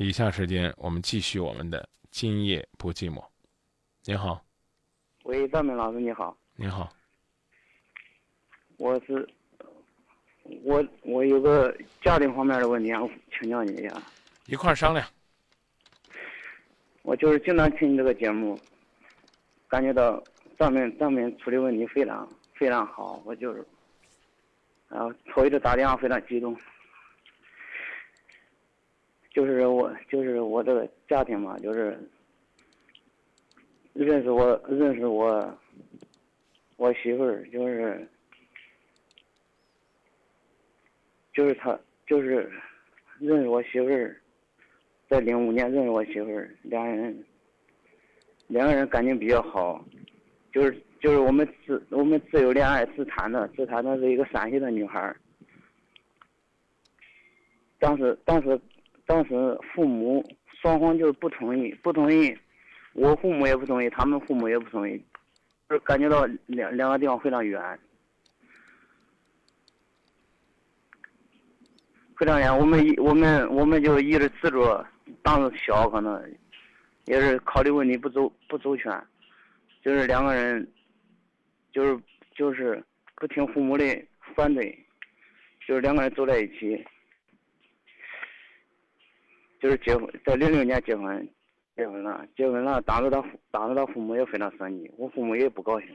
以下时间我们继续我们的今夜不寂寞。你好，喂，张明老师你好，你好，我是我我有个家庭方面的问题，想请教你一下。一块儿商量。我就是经常听你这个节目，感觉到上面上面处理问题非常非常好，我就是，然后头一次打电话非常激动，就是我就是我这个家庭嘛，就是认识我认识我我媳妇儿，就是就是他就是认识我媳妇儿。在零五年认识我媳妇儿，两人两个人感情比较好，就是就是我们自我们自由恋爱自谈的，自谈的是一个陕西的女孩儿。当时当时当时父母双方就是不同意，不同意，我父母也不同意，他们父母也不同意，就是感觉到两两个地方非常远，非常远。我们一我们我们就一直执着。当时小，可能也是考虑问题不周不周全，就是两个人，就是就是不听父母的反对，就是两个人走在一起，就是结婚，在零六年结婚，结婚了，结婚了。当时他当时他父母也非常生气，我父母也不高兴，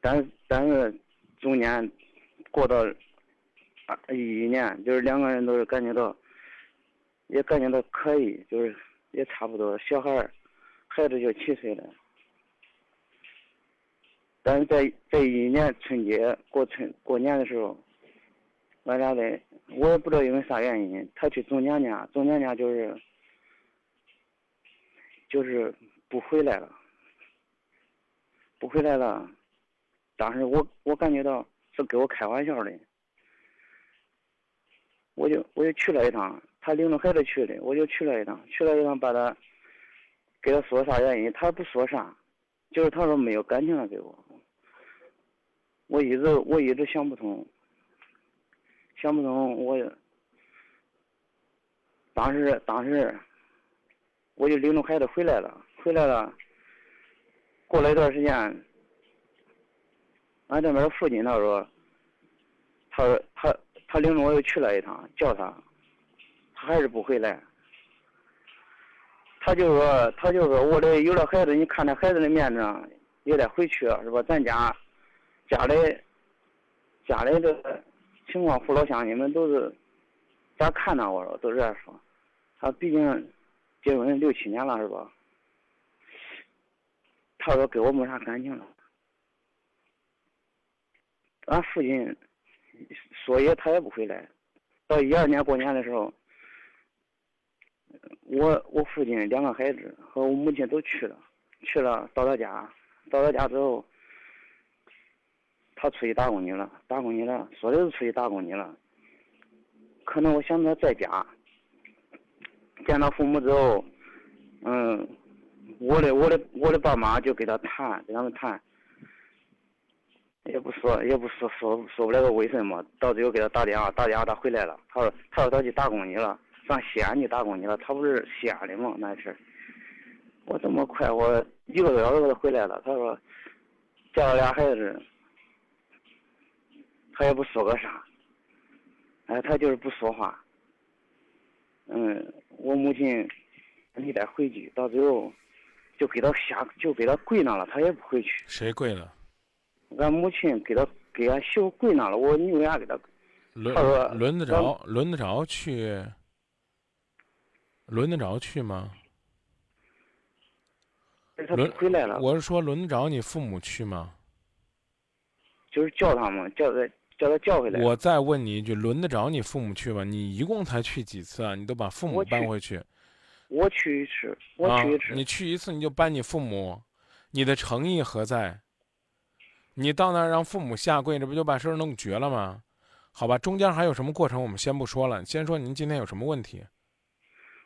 但是但是中间过到。一一年，就是两个人都是感觉到，也感觉到可以，就是也差不多。小孩孩子就七岁了，但是在在一年春节过春过年的时候，俺俩的我也不知道因为啥原因，他去总娘家，总娘家就是就是不回来了，不回来了。当时我我感觉到是给我开玩笑的。我就我就去了一趟，他领着孩子去的，我就去了一趟，去了一趟把他，给他说啥原因，他不说啥，就是他说没有感情了给我，我一直我一直想不通，想不通我，当时当时，我就领着孩子回来了，回来了，过了一段时间，俺这边父亲他说，他说他。他领着我又去了一趟，叫他，他还是不回来。他就说，他就说，我这有了孩子，你看在孩子的面子，也得回去是吧？咱家，家里，家里这情况，父老乡亲们都是咋看呢？我说都这样说。他毕竟结婚六七年了是吧？他说跟我没啥感情了。俺父亲。说也他也不回来。到一二年过年的时候，我我父亲两个孩子和我母亲都去了，去了到他家，到他家之后，他出去打工去了，打工去了，说的是出去打工去了。可能我想他在家，见到父母之后，嗯，我的我的我的爸妈就跟他谈，跟他们谈。也不说，也不说，说说不了个为什么。到最后给他打电话，打电话他回来了。他说：“他说他去打工去了，上西安去打工去了。他不是西安的吗？那事我这么快，我一个多小时就回来了。他说，叫了俩孩子，他也不说个啥。哎，他就是不说话。嗯，我母亲，你得回去。到最后，就给他下，就给他跪那了，他也不回去。谁跪了？俺母亲给他给俺媳妇跪那了，我你为啥给他？轮轮得着轮得着去？轮得着去吗？轮回来了。我是说轮得着你父母去吗？就是叫他们，叫他叫他叫回来。我再问你一句，轮得着你父母去吗？你一共才去几次啊？你都把父母搬回去？我去一次，我去一次。你去一次你就搬你父母，你的诚意何在？你到那儿让父母下跪，这不就把事儿弄绝了吗？好吧，中间还有什么过程，我们先不说了。先说您今天有什么问题？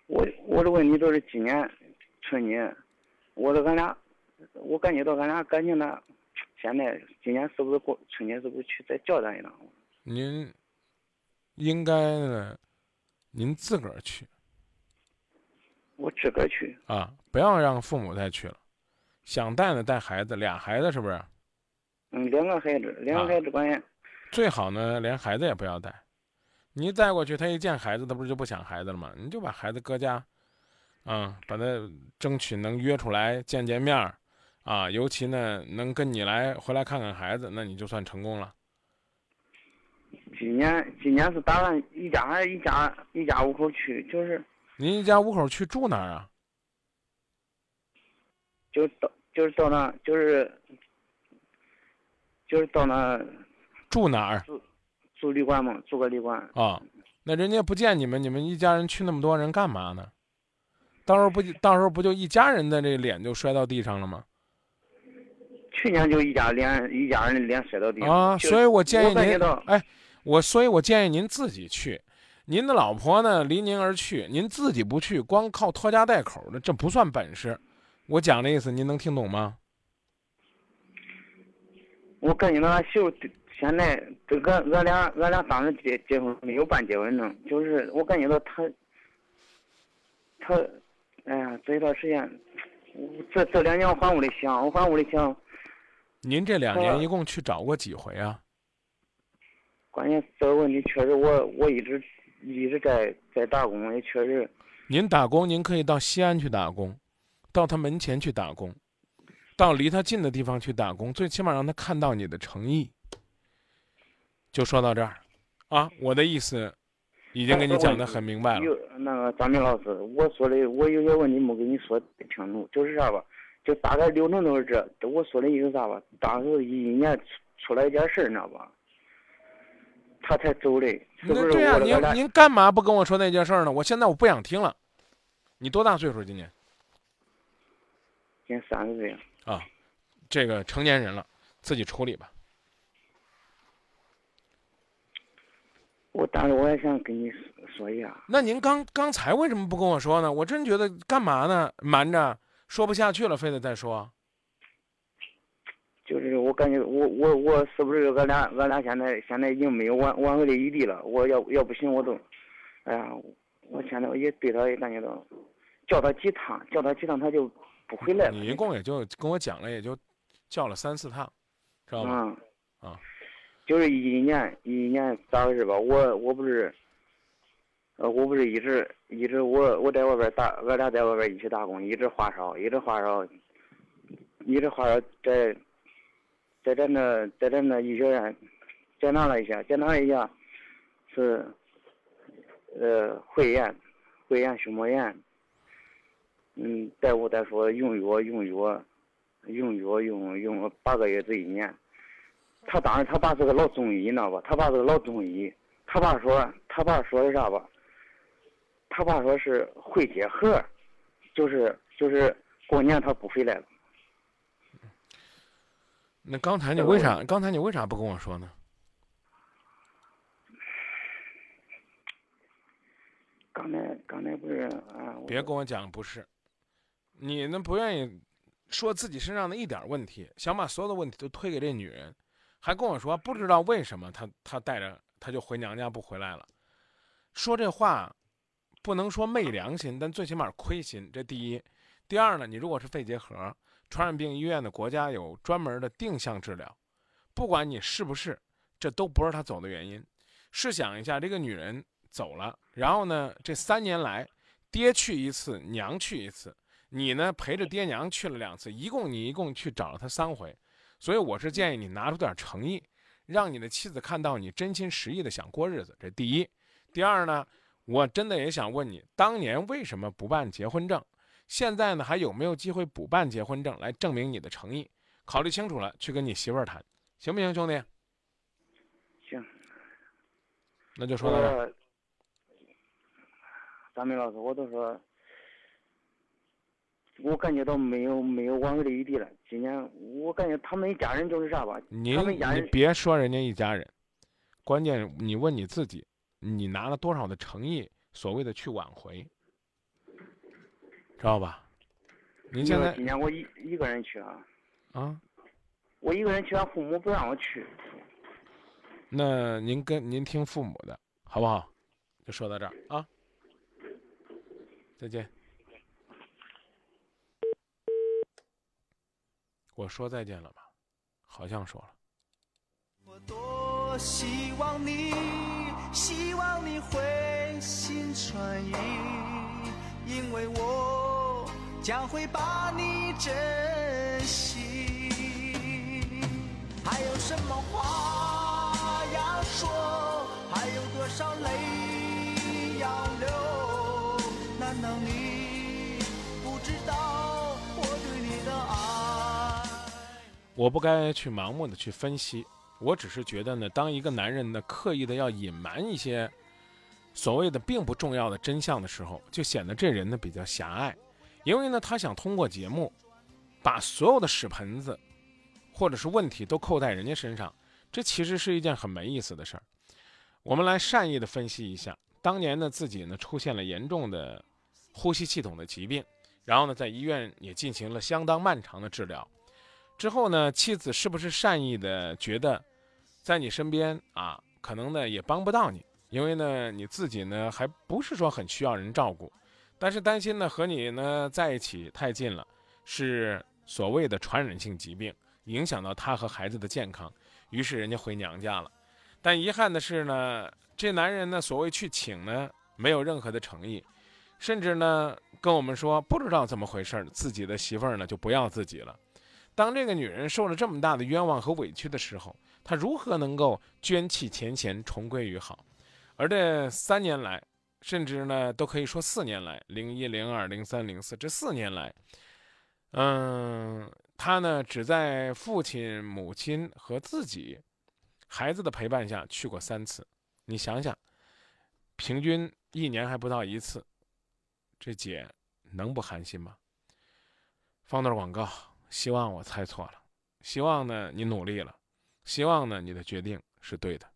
我我的问题就是今年春节，我说俺俩，我感觉到俺俩感情呢，现在今年是不是过春节是不是去再叫咱一趟？您应该呢，您自个儿去我自个儿去。啊，不要让父母再去了。想带呢带孩子，俩孩子是不是？嗯，两个孩子，两个啊孩子关键。最好呢，连孩子也不要带。你一带过去，他一见孩子，他不是就不想孩子了吗？你就把孩子搁家，啊，把他争取能约出来见见面儿，啊，尤其呢能跟你来回来看看孩子，那你就算成功了。今年今年是打算一家还一家一家五口去，就是您一家五口去住哪儿啊？就到就是到那就是就是到那住哪儿住旅馆嘛，住个旅馆。啊？那人家不见你们，你们一家人去那么多人干嘛呢？到时候不就到时候不就一家人的这脸就摔到地上了吗？去年就一家连一家人的脸摔到地上。啊，所以我建议您哎，我所以我建议您自己去。您的老婆呢离您而去，您自己不去，光靠拖家带口的，这不算本事。我讲的意思，您能听懂吗？我感觉到俺媳妇现在这个俺俩俺俩当时结结婚没有办结婚证，就是我感觉到她她，哎呀，这一段时间，我这这两年我换屋里想，我换屋里想，您这两呃年一共去找过几回啊？关键这个问题确实我我一直一直在在打工，也确实您打工，您可以到西安去打工，到他门前去打工，到离他近的地方去打工，最起码让他看到你的诚意。就说到这儿，啊，我的意思已经跟你讲的很明白了。有那个张明老师，我说的我有些问题没跟你说清楚，就是啥吧？就大概流程都是这。我说的意思啥吧？当时一一年出出来一件事儿，你知道吧？他才走的，是不是？您您干嘛不跟我说那件事儿呢？我现在我不想听了。你多大岁数？今年今年三十岁，啊这个成年人了，自己处理吧。我当时我也想跟你说说一下，那您刚刚才为什么不跟我说呢？我真觉得干嘛呢？瞒着，说不下去了，非得再说。就是我感觉我我我是不是俺俩俺俩现在现在已经没有挽挽回的余地了？我要要不行我都，哎呀，我现在也对他也感觉到，叫他几趟叫他几趟他就不回来了。你一共也就跟我讲了，也就叫了三四趟，知道吗？嗯，啊，就是一一年一一年咋回事吧？我我不是，呃，我不是一直一直我我在外边打，俺俩在外边一起打工，一直发烧，一直发烧，一直发烧，在在咱那在咱那医学院检查了一下，检查了一下是呃肺炎，肺炎胸膜炎。嗯，大夫再说用药用药，用药用用八个月至一年。他当时他爸是个老中医，你知道吧？他爸是个老中医。他爸说，他爸说的啥吧？他爸说是会结核，就是就是过年他不回来了。那刚才你为啥？刚才你为啥不跟我说呢？刚才刚才不是啊？别跟我讲不是，你那不愿意说自己身上的一点问题，想把所有的问题都推给这女人，还跟我说不知道为什么她她带着她就回娘家不回来了。说这话不能说昧良心，但最起码亏心。这第一，第二呢，你如果是肺结核，传染病医院的国家有专门的定向治疗，不管你是不是，这都不是他走的原因。试想一下，这个女人走了，然后呢，这三年来，爹去一次，娘去一次，你呢陪着爹娘去了两次，一共你一共去找了他三回，所以我是建议你拿出点诚意，让你的妻子看到你真心实意的想过日子。这第一，第二呢，我真的也想问你，当年为什么不办结婚证？现在呢，还有没有机会补办结婚证来证明你的诚意？考虑清楚了，去跟你媳妇儿谈，行不行，兄弟？行，那就说到这儿。张明老师，我都说，我感觉到没有没有挽回的余地了。今年我感觉他们一家人就是啥吧？您他们家人你别说人家一家人，关键你问你自己，你拿了多少的诚意，所谓的去挽回，知道吧？您现在今年我一一个人去啊，啊，我一个人去，俺父母不让我去。那您跟您听父母的，好不好？就说到这儿啊，再见。我说再见了吧？好像说了。我多希望你，希望你会心转意，因为我将会把你珍惜。还有什么话要说？还有多少泪要流？难道你不知道我对你的爱？我不该去盲目的去分析，我只是觉得呢，当一个男人呢刻意的要隐瞒一些所谓的并不重要的真相的时候，就显得这人呢比较狭隘，因为呢他想通过节目把所有的屎盆子或者是问题都扣在人家身上，这其实是一件很没意思的事儿。我们来善意的分析一下，当年呢自己呢出现了严重的呼吸系统的疾病，然后呢在医院也进行了相当漫长的治疗。之后呢，妻子是不是善意的觉得，在你身边啊，可能呢也帮不到你，因为呢你自己呢还不是说很需要人照顾，但是担心呢和你呢在一起太近了，是所谓的传染性疾病，影响到他和孩子的健康，于是人家回娘家了。但遗憾的是呢，这男人呢所谓去请呢，没有任何的诚意，甚至呢跟我们说不知道怎么回事，自己的媳妇儿呢就不要自己了。当这个女人受了这么大的冤枉和委屈的时候，她如何能够捐弃前嫌，重归于好？而这三年来，甚至呢，都可以说四年来，零一、零二、零三、零四这四年来，嗯，她呢，只在父亲、母亲和自己孩子的陪伴下去过三次。你想想，平均一年还不到一次，这姐能不寒心吗？放段广告。希望我猜错了，希望呢你努力了，希望呢你的决定是对的。